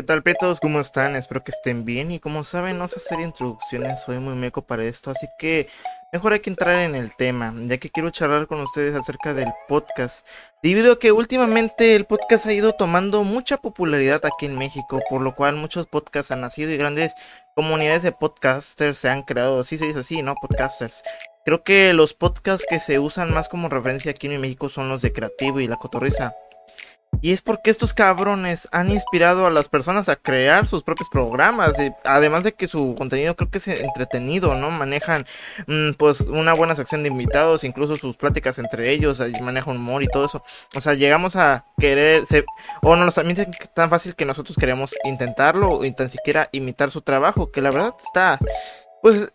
¿Qué tal, pretos? ¿Cómo están? Espero que estén bien. Y como saben, no sé hacer introducciones, soy muy meco para esto, así que mejor hay que entrar en el tema, ya que quiero charlar con ustedes acerca del podcast. Debido a que últimamente el podcast ha ido tomando mucha popularidad aquí en México, por lo cual muchos podcasts han nacido y grandes comunidades de podcasters se han creado. Así se dice así, ¿no? Podcasters. Creo que los podcasts que se usan más como referencia aquí en México son los de Creativo y La Cotorriza. Y es porque estos cabrones han inspirado a las personas a crear sus propios programas. además de que su contenido creo que es entretenido, ¿no? Manejan mm, pues una buena sección de invitados, incluso sus pláticas entre ellos, manejan humor y todo eso. O sea, llegamos a querer, o no nos también tan fácil que nosotros queremos intentarlo y tan siquiera imitar su trabajo, que la verdad está pues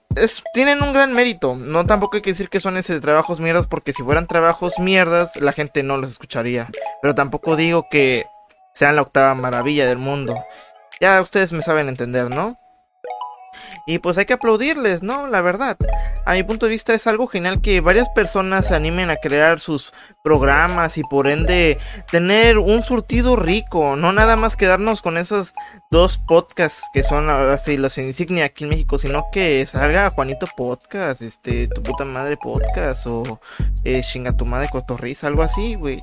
tienen un gran mérito. No tampoco hay que decir que son ese trabajos mierdas, porque si fueran trabajos mierdas, la gente no los escucharía. Pero tampoco digo que sean la octava maravilla del mundo. Ya ustedes me saben entender, ¿no? Y pues hay que aplaudirles, ¿no? La verdad. A mi punto de vista es algo genial que varias personas se animen a crear sus programas y por ende tener un surtido rico. No nada más quedarnos con esos dos podcasts que son ahora sí los insignia aquí en México, sino que salga Juanito Podcast, este, tu puta madre podcast o eh, chinga tu madre cotorriza, algo así, güey.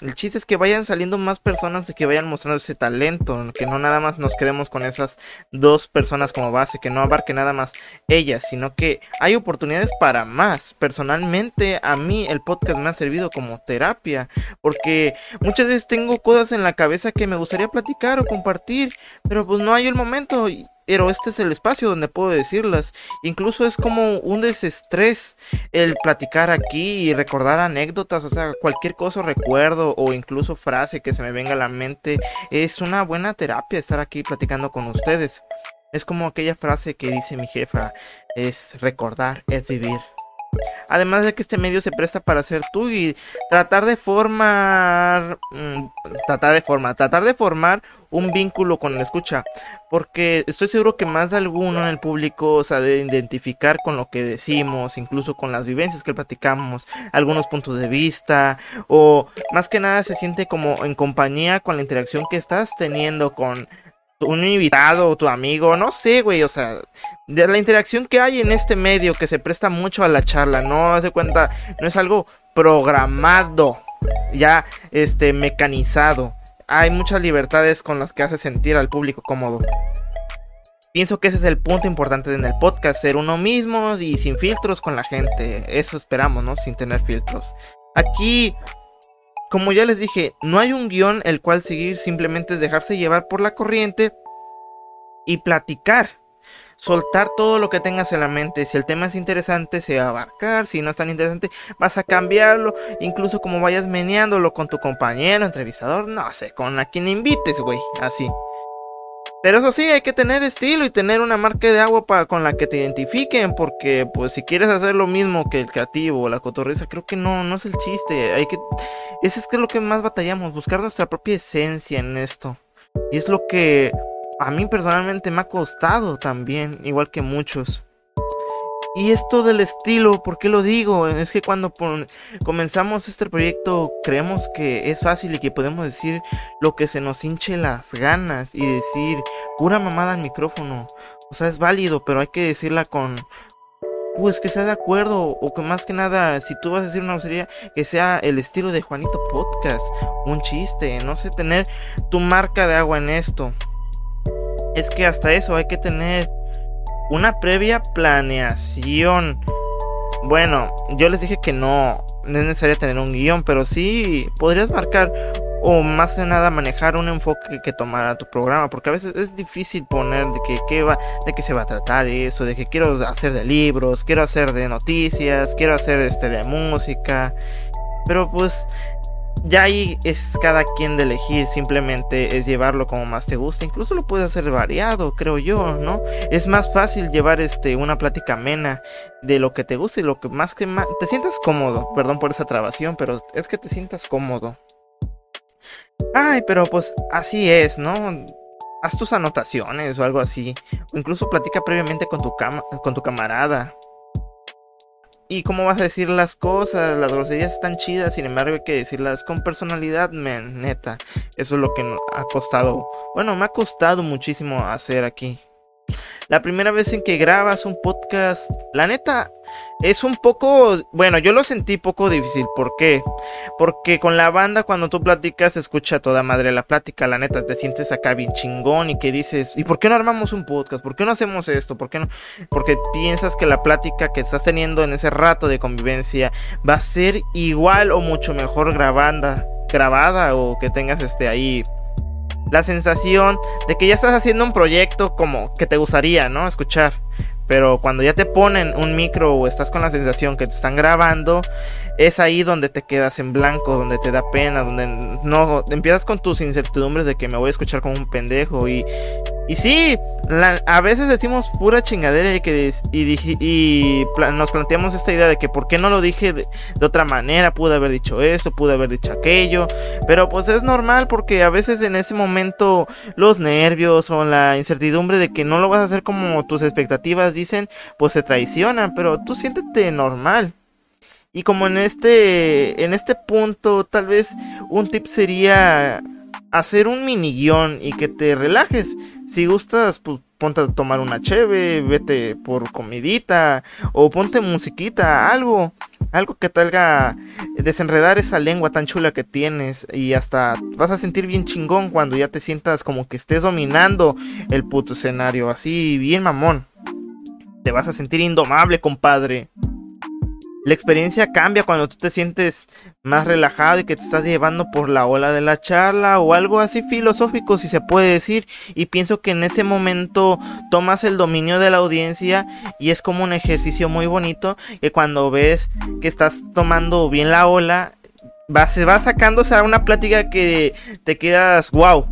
El chiste es que vayan saliendo más personas y que vayan mostrando ese talento, que no nada más nos quedemos con esas dos personas como base, que no abarque nada más ellas, sino que hay oportunidades para más. Personalmente, a mí el podcast me ha servido como terapia, porque muchas veces tengo cosas en la cabeza que me gustaría platicar o compartir, pero pues no hay el momento pero este es el espacio donde puedo decirlas. Incluso es como un desestrés el platicar aquí y recordar anécdotas, o sea, cualquier cosa recuerdo o incluso frase que se me venga a la mente. Es una buena terapia estar aquí platicando con ustedes. Es como aquella frase que dice mi jefa, es recordar, es vivir. Además de que este medio se presta para ser tú y tratar de formar, mm, tratar de formar, tratar de formar un vínculo con la escucha, porque estoy seguro que más de alguno en el público se ha de identificar con lo que decimos, incluso con las vivencias que platicamos, algunos puntos de vista, o más que nada se siente como en compañía con la interacción que estás teniendo con un invitado o tu amigo, no sé, güey, o sea, de la interacción que hay en este medio que se presta mucho a la charla, no hace cuenta, no es algo programado, ya este mecanizado. Hay muchas libertades con las que hace sentir al público cómodo. Pienso que ese es el punto importante en el podcast, ser uno mismo y sin filtros con la gente. Eso esperamos, ¿no? Sin tener filtros. Aquí como ya les dije, no hay un guion el cual seguir, simplemente es dejarse llevar por la corriente y platicar. Soltar todo lo que tengas en la mente. Si el tema es interesante, se va a abarcar. Si no es tan interesante, vas a cambiarlo. Incluso como vayas meneándolo con tu compañero, entrevistador, no sé, con a quien invites, güey. Así. Pero eso sí, hay que tener estilo y tener una marca de agua para, con la que te identifiquen, porque pues si quieres hacer lo mismo que el creativo o la cotorriza, creo que no, no es el chiste. Hay que, ese es que lo que más batallamos, buscar nuestra propia esencia en esto. Y es lo que a mí personalmente me ha costado también, igual que muchos. Y esto del estilo, ¿por qué lo digo? Es que cuando comenzamos este proyecto creemos que es fácil y que podemos decir lo que se nos hinche las ganas y decir pura mamada al micrófono. O sea, es válido, pero hay que decirla con... Pues que sea de acuerdo o que más que nada, si tú vas a decir una grosería, que sea el estilo de Juanito Podcast, un chiste, no sé, tener tu marca de agua en esto. Es que hasta eso hay que tener una previa planeación. Bueno, yo les dije que no, no es necesario tener un guion, pero sí podrías marcar o más que nada manejar un enfoque que tomara tu programa, porque a veces es difícil poner de que va, de qué se va a tratar eso, de que quiero hacer de libros, quiero hacer de noticias, quiero hacer este de música, pero pues ya ahí es cada quien de elegir, simplemente es llevarlo como más te gusta, incluso lo puedes hacer variado, creo yo, ¿no? Es más fácil llevar este una plática amena de lo que te gusta y lo que más que más te sientas cómodo, perdón por esa trabación, pero es que te sientas cómodo. Ay, pero pues así es, ¿no? Haz tus anotaciones o algo así, o incluso platica previamente con tu cama, con tu camarada y cómo vas a decir las cosas, las groserías están chidas, sin embargo hay que decirlas con personalidad, man, neta. Eso es lo que ha costado, bueno, me ha costado muchísimo hacer aquí. La primera vez en que grabas un podcast, la neta, es un poco, bueno, yo lo sentí poco difícil. ¿Por qué? Porque con la banda cuando tú platicas se escucha toda madre la plática, la neta, te sientes acá bien chingón y que dices, ¿y por qué no armamos un podcast? ¿Por qué no hacemos esto? ¿Por qué no? Porque piensas que la plática que estás teniendo en ese rato de convivencia va a ser igual o mucho mejor grabanda, grabada o que tengas este ahí la sensación de que ya estás haciendo un proyecto como que te gustaría, ¿no? Escuchar. Pero cuando ya te ponen un micro o estás con la sensación que te están grabando, es ahí donde te quedas en blanco, donde te da pena, donde no empiezas con tus incertidumbres de que me voy a escuchar como un pendejo y y sí, a veces decimos pura chingadera y, que, y, nos planteamos esta idea de que por qué no lo dije de, otra manera, pude haber dicho esto, pude haber dicho aquello, pero pues es normal porque a veces en ese momento los nervios o la incertidumbre de que no lo vas a hacer como tus expectativas dicen, pues se traicionan, pero tú siéntete normal. Y como en este en este punto tal vez un tip sería hacer un mini guion y que te relajes. Si gustas, pues ponte a tomar una cheve, vete por comidita o ponte musiquita, algo, algo que te haga desenredar esa lengua tan chula que tienes y hasta vas a sentir bien chingón cuando ya te sientas como que estés dominando el puto escenario, así bien mamón. Te vas a sentir indomable, compadre. La experiencia cambia cuando tú te sientes más relajado y que te estás llevando por la ola de la charla o algo así filosófico si se puede decir. Y pienso que en ese momento tomas el dominio de la audiencia y es como un ejercicio muy bonito que cuando ves que estás tomando bien la ola va, se va sacándose a una plática que te quedas wow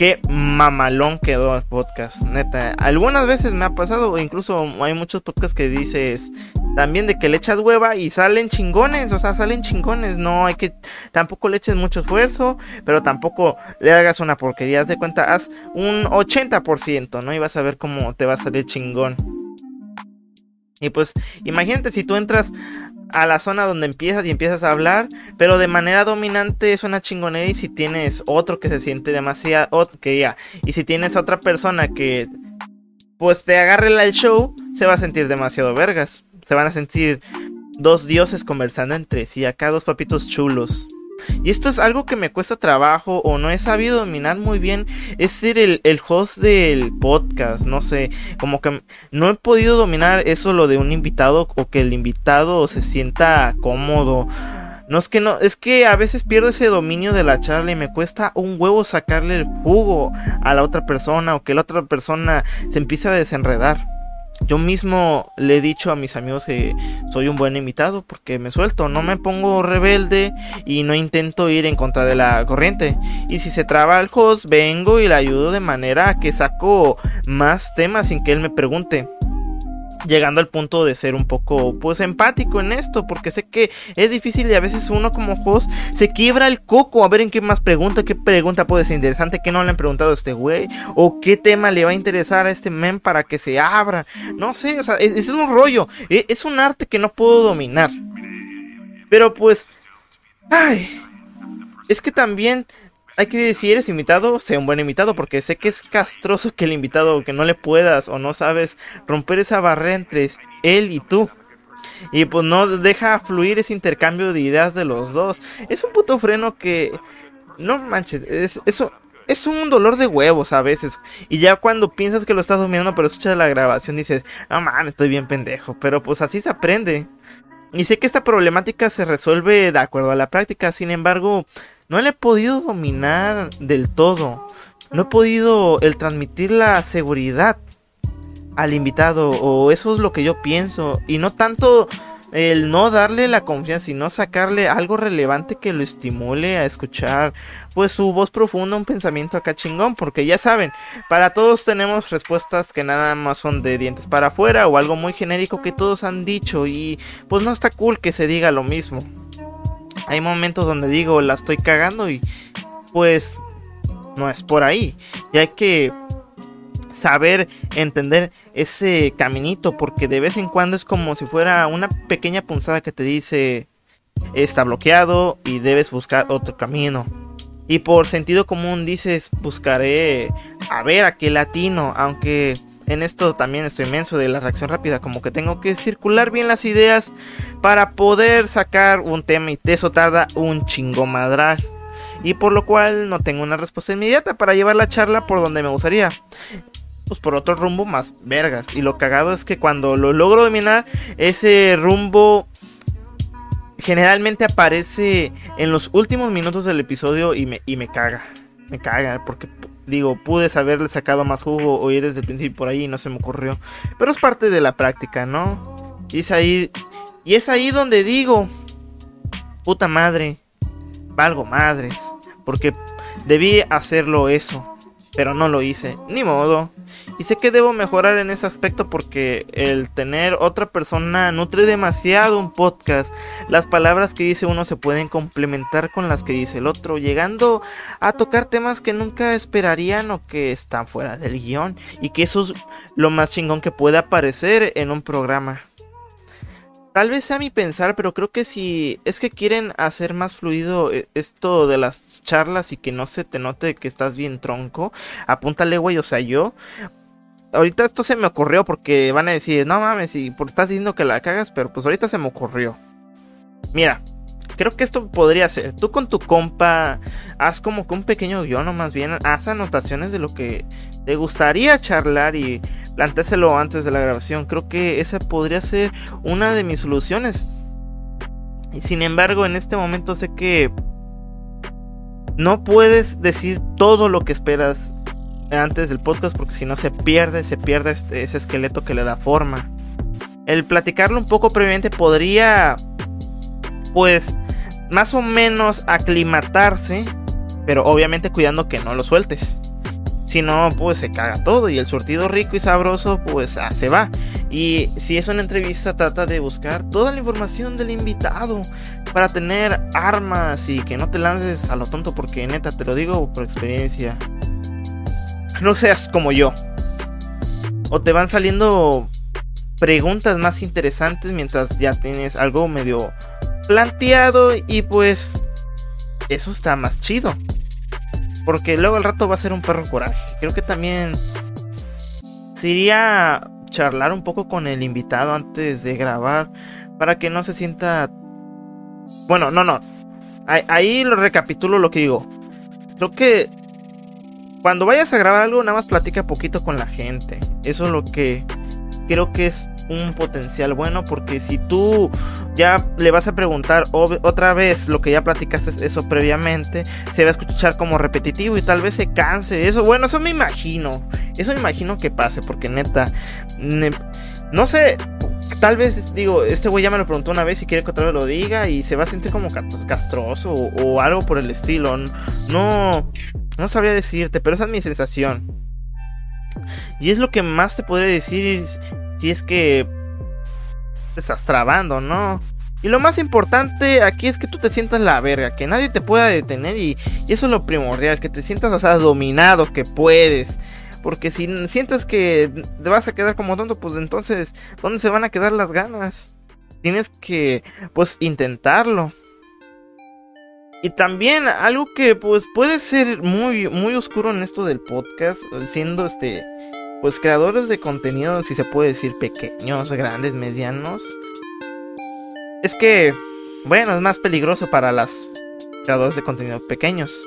qué mamalón quedó el podcast, neta. Algunas veces me ha pasado, incluso hay muchos podcasts que dices también de que le echas hueva y salen chingones, o sea, salen chingones. No hay que, tampoco le eches mucho esfuerzo, pero tampoco le hagas una porquería. Haz de cuenta, haz un 80%, ¿no? Y vas a ver cómo te va a salir chingón. Y pues, imagínate si tú entras a la zona donde empiezas y empiezas a hablar, pero de manera dominante es una chingonería y si tienes otro que se siente demasiado, que ya, y si tienes otra persona que pues te agarre el show, se va a sentir demasiado vergas. Se van a sentir dos dioses conversando entre sí, acá dos papitos chulos. Y esto es algo que me cuesta trabajo o no he sabido dominar muy bien. Es ser el, host del podcast. No sé, como que no he podido dominar eso lo de un invitado o que el invitado se sienta cómodo. No es que no, es que a veces pierdo ese dominio de la charla y me cuesta un huevo sacarle el jugo a la otra persona o que la otra persona se empiece a desenredar. Yo mismo le he dicho a mis amigos que soy un buen invitado porque me suelto, no me pongo rebelde y no intento ir en contra de la corriente. Y si se traba el host, vengo y le ayudo de manera que saco más temas sin que él me pregunte llegando al punto de ser un poco pues empático en esto porque sé que es difícil y a veces uno como host se quiebra el coco. A ver en qué más pregunta, qué pregunta puede ser interesante, qué no le han preguntado a este güey o qué tema le va a interesar a este men para que se abra, no sé, o sea, ese es, un rollo, e, es un arte que no puedo dominar. Pero pues, ay, es que también hay que si eres invitado, sea un buen invitado, porque sé que es castroso que el invitado, que no le puedas o no sabes romper esa barrera entre él y tú. Y pues no deja fluir ese intercambio de ideas de los dos. Es un puto freno que... No manches, es, eso, es un dolor de huevos a veces. Y ya cuando piensas que lo estás dominando, pero escuchas la grabación, dices, no mames, estoy bien pendejo. Pero pues así se aprende. Y sé que esta problemática se resuelve de acuerdo a la práctica. Sin embargo, no le he podido dominar del todo. No he podido el transmitir la seguridad al invitado o eso es lo que yo pienso y no tanto el no darle la confianza sino sacarle algo relevante que lo estimule a escuchar pues su voz profunda, un pensamiento acá chingón, porque ya saben, para todos tenemos respuestas que nada más son de dientes para afuera o algo muy genérico que todos han dicho y pues no está cool que se diga lo mismo hay momentos donde digo, la estoy cagando y pues no es por ahí. Y hay que saber entender ese caminito, porque de vez en cuando es como si fuera una pequeña punzada que te dice está bloqueado y debes buscar otro camino. Y por sentido común dices buscaré a ver a qué latino, aunque en esto también estoy inmenso de la reacción rápida, como que tengo que circular bien las ideas para poder sacar un tema y eso tarda un chingo madral. Y por lo cual no tengo una respuesta inmediata para llevar la charla por donde me gustaría pues por otro rumbo más vergas. Y lo cagado es que cuando lo logro dominar, ese rumbo generalmente aparece en los últimos minutos del episodio y me, y me caga. Me caga, porque digo, pude haberle sacado más jugo o ir desde el principio por ahí y no se me ocurrió. Pero es parte de la práctica, ¿no? Y es ahí, y es ahí donde digo, puta madre, valgo madres, porque debí hacerlo eso pero no lo hice, ni modo. Y sé que debo mejorar en ese aspecto porque el tener otra persona nutre demasiado un podcast. Las palabras que dice uno se pueden complementar con las que dice el otro, llegando a tocar temas que nunca esperarían o que están fuera del guion. Y que eso es lo más chingón que puede aparecer en un programa. Tal vez sea mi pensar, pero creo que si es que quieren hacer más fluido eh, esto de las charlas y que no se te note que estás bien tronco, apúntale, güey, o sea, yo ahorita esto se me ocurrió porque van a decir, no mames, y por estás diciendo que la cagas, pero pues ahorita se me ocurrió. Mira, creo que esto podría ser. Tú con tu compa, haz como que un pequeño guion, más bien, haz anotaciones de lo que te gustaría charlar y plantéselo antes de la grabación. Creo que esa podría ser una de mis soluciones. Sin embargo, en este momento sé que no puedes decir todo lo que esperas antes del podcast porque si no se pierde, se pierde este, ese esqueleto que le da forma. El platicarlo un poco previamente podría, pues, más o menos aclimatarse, pero obviamente cuidando que no lo sueltes. Si no, pues se caga todo y el surtido rico y sabroso, pues ah, se va. Y si es una entrevista, trata de buscar toda la información del invitado para tener armas y que no te lances a lo tonto, porque neta, te lo digo por experiencia. No seas como yo. O te van saliendo preguntas más interesantes mientras ya tienes algo medio planteado y pues eso está más chido. Porque luego al rato va a ser un perro coraje. Creo que también sería charlar un poco con el invitado antes de grabar. Para que no se sienta... Bueno, no, no. Ahí, lo recapitulo lo que digo. Creo que cuando vayas a grabar algo, nada más platica poquito con la gente. Eso es lo que creo que es un potencial bueno porque si tú ya le vas a preguntar otra vez lo que ya platicaste eso previamente, se va a escuchar como repetitivo y tal vez se canse. Eso, bueno, eso me imagino. Eso me imagino que pase porque neta, no sé, tal vez digo, este güey ya me lo preguntó una vez y quiere que otra vez lo diga y se va a sentir como castroso o, algo por el estilo. No, no sabría decirte, pero esa es mi sensación. Y es lo que más te podría decir si es que estás trabando, ¿no? Y lo más importante aquí es que tú te sientas la verga, que nadie te pueda detener y, eso es lo primordial, que te sientas, o sea, dominado, que puedes. Porque si sientes que te vas a quedar como tonto, pues entonces, ¿dónde se van a quedar las ganas? Tienes que, pues, intentarlo. Y también algo que, pues, puede ser muy, muy oscuro en esto del podcast, siendo este pues creadores de contenido, si se puede decir pequeños, grandes, medianos, es que, bueno, es más peligroso para las creadores de contenido pequeños,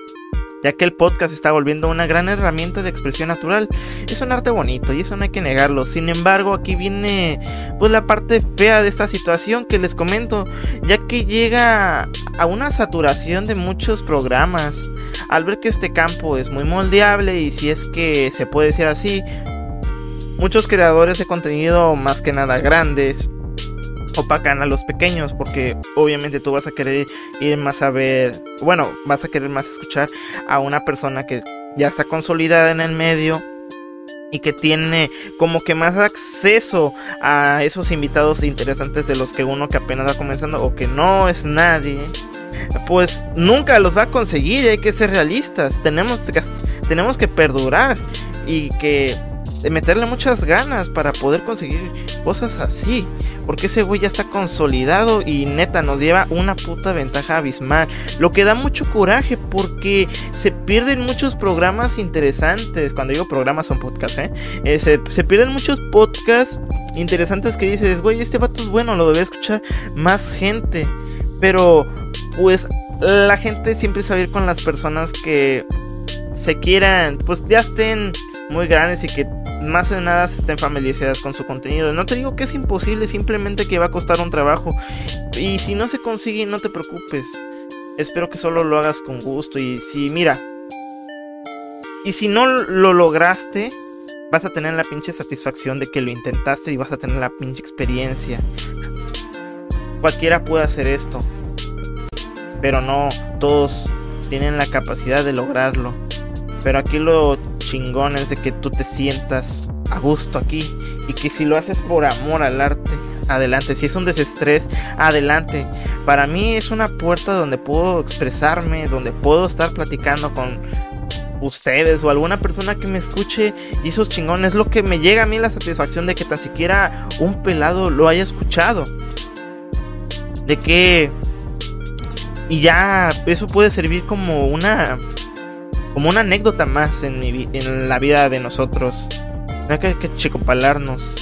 ya que el podcast está volviendo una gran herramienta de expresión natural. Es un arte bonito y eso no hay que negarlo. Sin embargo, aquí viene pues la parte fea de esta situación que les comento, ya que llega a una saturación de muchos programas. Al ver que este campo es muy moldeable y si es que se puede decir así, muchos creadores de contenido más que nada grandes opacan a los pequeños porque obviamente tú vas a querer ir más a ver, bueno, vas a querer más escuchar a una persona que ya está consolidada en el medio y que tiene como que más acceso a esos invitados interesantes de los que uno que apenas va comenzando o que no es nadie, pues nunca los va a conseguir, hay que ser realistas, tenemos que, tenemos que perdurar y que meterle muchas ganas para poder conseguir cosas así. Porque ese güey ya está consolidado y neta nos lleva una puta ventaja abismal. Lo que da mucho coraje porque se pierden muchos programas interesantes. Cuando digo programas son podcasts, ¿eh? eh se, se, pierden muchos podcasts interesantes que dices, güey, este vato es bueno, lo debería escuchar más gente. Pero pues la gente siempre se va a ir con las personas que se quieran, pues ya estén muy grandes y que más de nada estén familiarizadas con su contenido. No te digo que es imposible, simplemente que va a costar un trabajo. Y si no se consigue, no te preocupes. Espero que solo lo hagas con gusto. Y si, mira, y si no lo lograste, vas a tener la pinche satisfacción de que lo intentaste y vas a tener la pinche experiencia. Cualquiera puede hacer esto, pero no todos tienen la capacidad de lograrlo. Pero aquí lo chingón es de que tú te sientas a gusto aquí y que si lo haces por amor al arte, adelante. Si es un desestrés, adelante. Para mí es una puerta donde puedo expresarme, donde puedo estar platicando con ustedes o alguna persona que me escuche y esos chingones. Es lo que me llega a mí la satisfacción de que tan siquiera un pelado lo haya escuchado. De que... Y ya eso puede servir como una como una anécdota más en, en la vida de nosotros. No hay que, que chicopalarnos.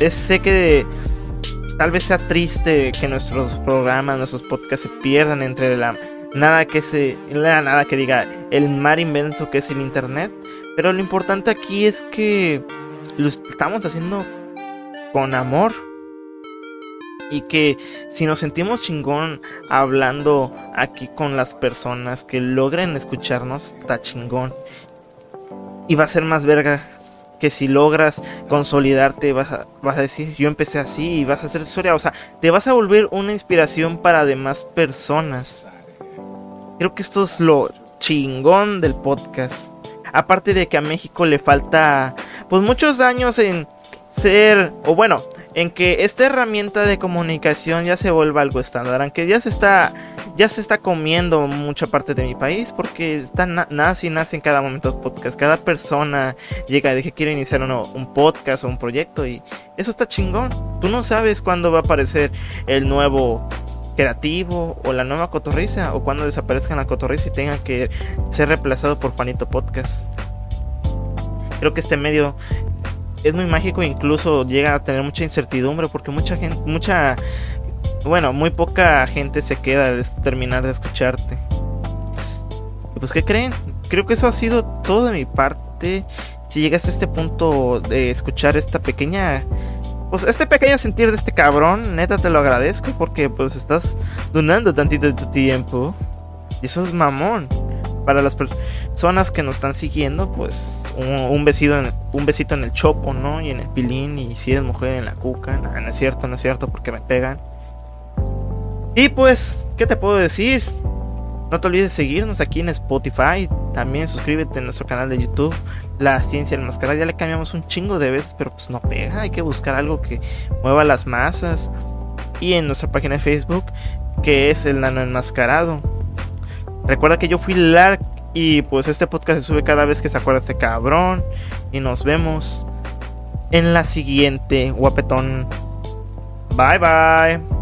Es, sé que tal vez sea triste que nuestros programas, nuestros podcasts se pierdan entre la nada que se la nada que diga el mar inmenso que es el internet, pero lo importante aquí es que lo estamos haciendo con amor y que si nos sentimos chingón hablando aquí con las personas que logren escucharnos, está chingón. Y va a ser más verga que si logras consolidarte, vas a, vas a decir, yo empecé así y vas a hacer historia. O sea, te vas a volver una inspiración para demás personas. Creo que esto es lo chingón del podcast. Aparte de que a México le falta pues muchos años en ser, o bueno, en que esta herramienta de comunicación ya se vuelva algo estándar, aunque ya se está ya se está comiendo mucha parte de mi país porque nace y nace en cada momento podcast, cada persona llega de que quiere iniciar un podcast o un proyecto y eso está chingón. Tú no sabes cuándo va a aparecer el nuevo creativo o la nueva cotorriza o cuando desaparezca la cotorriza y tenga que ser reemplazado por Juanito Podcast. Creo que este medio es muy mágico e incluso llega a tener mucha incertidumbre porque mucha gente, mucha, bueno, muy poca gente se queda al terminar de escucharte. Y pues, ¿qué creen? Creo que eso ha sido todo de mi parte. Si llegas a este punto de escuchar esta pequeña pues este pequeño sentir de este cabrón, neta te lo agradezco porque pues estás donando tantito de tu tiempo. Y eso es mamón para las personas que nos están siguiendo, pues un, besito en, un besito en el chopo, ¿no? Y en el pilín, y si eres mujer en la cuca, no, no es cierto, no es cierto, porque me pegan. Y pues, ¿qué te puedo decir? No te olvides de seguirnos aquí en Spotify. También suscríbete a nuestro canal de YouTube, La Ciencia Enmascarada. Ya le cambiamos un chingo de veces, pero pues no pega. Hay que buscar algo que mueva las masas. Y en nuestra página de Facebook, que es el Nano Enmascarado. Recuerda que yo fui Lark y pues este podcast se sube cada vez que se acuerda este cabrón. Y nos vemos en la siguiente, guapetón. Bye bye.